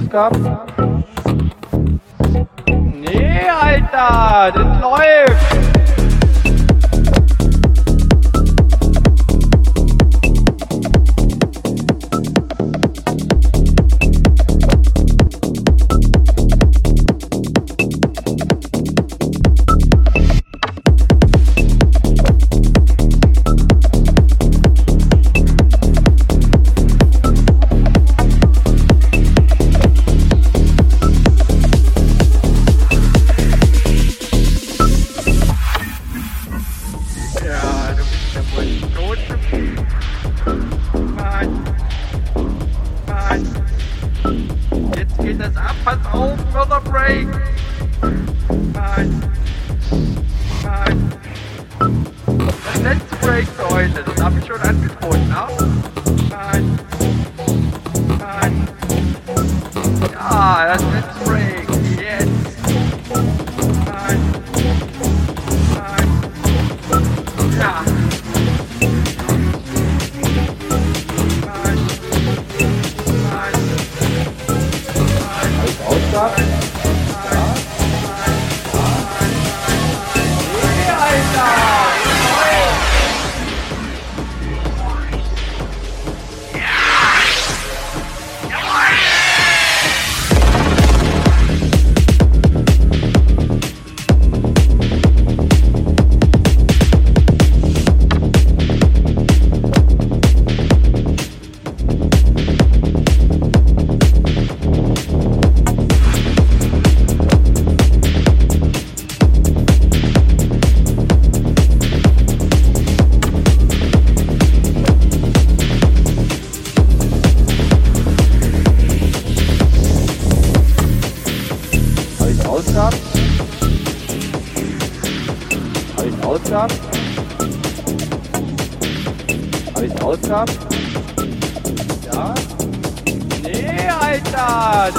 Ausgaben? Nee, Alter, das läuft. God,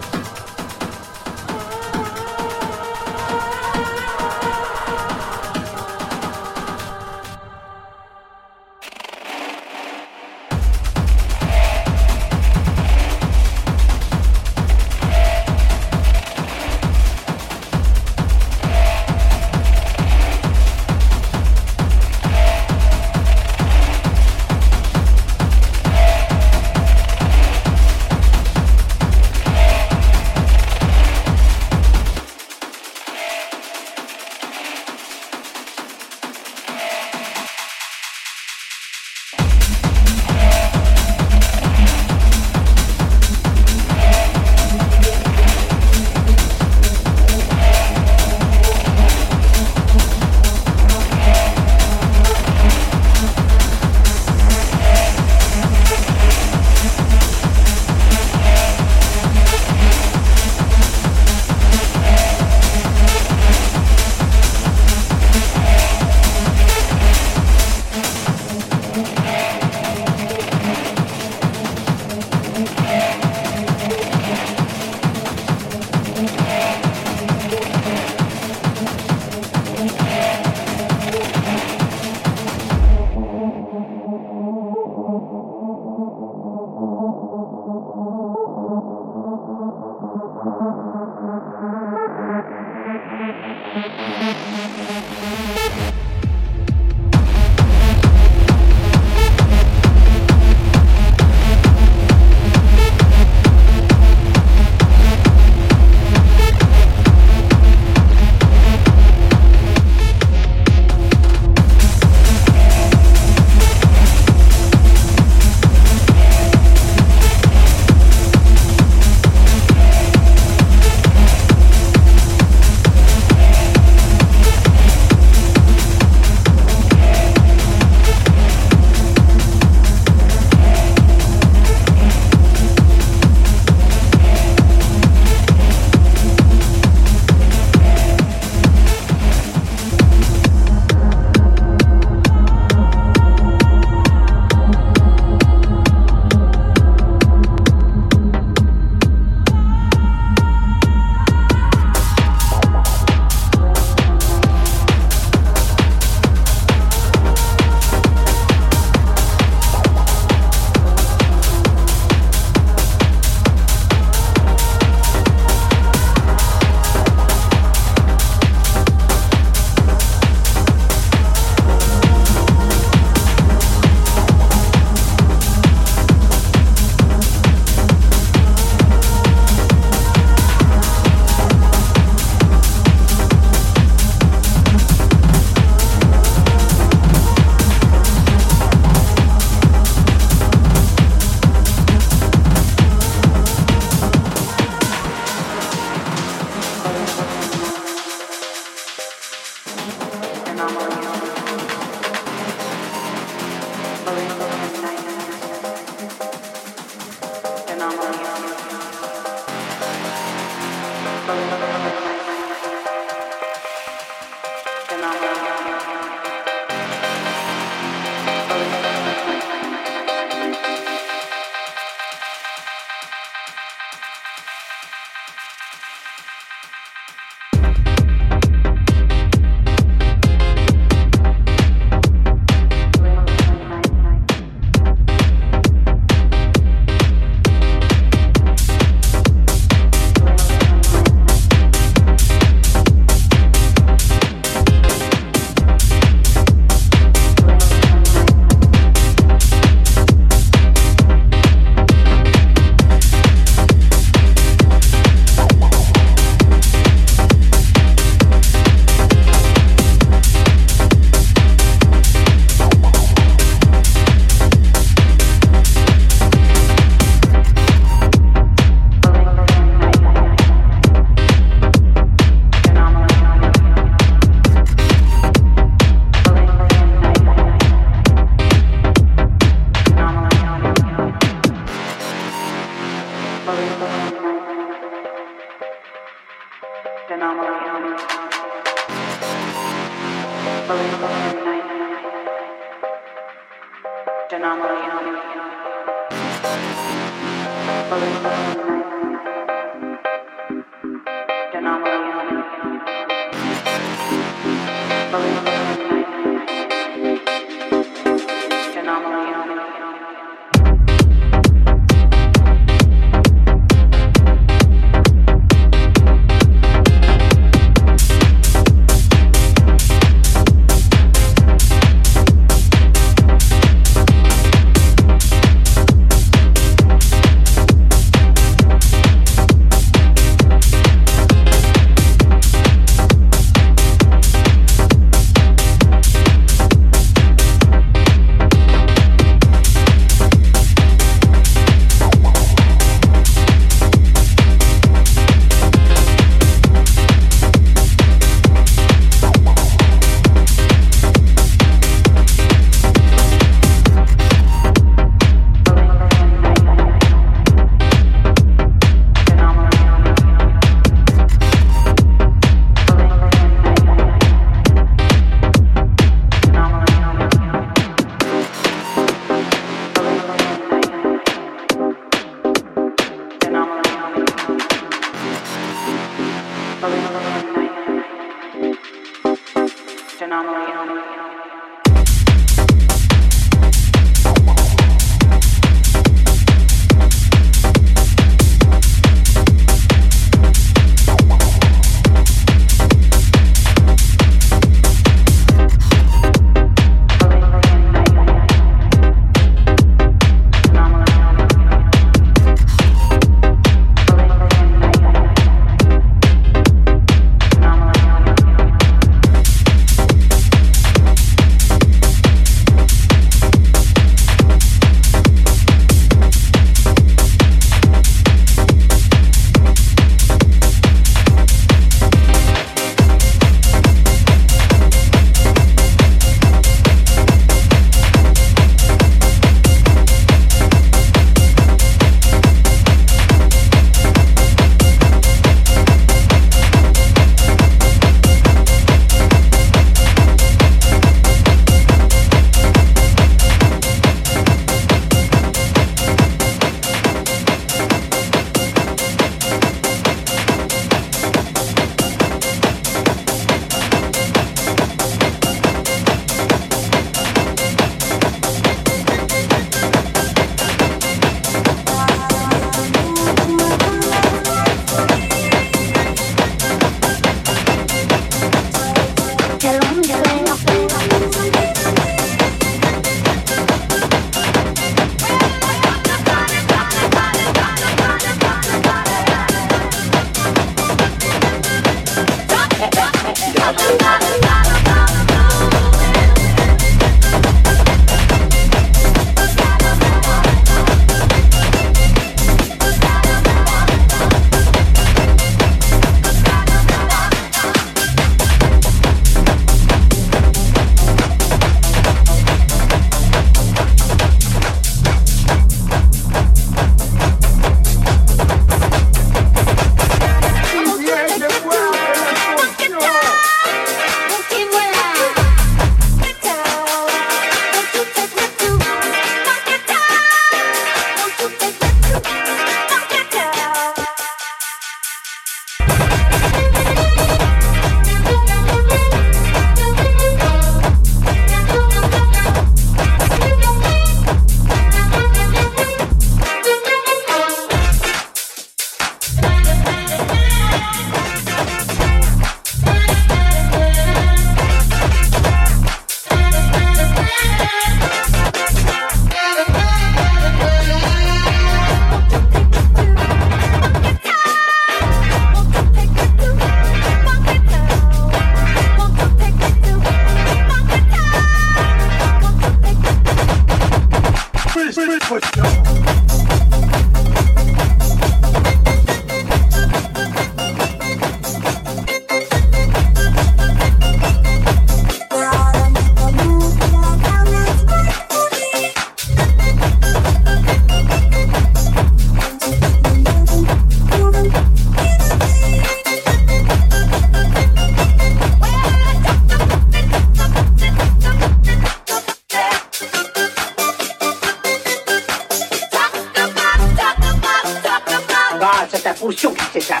呼秀这下。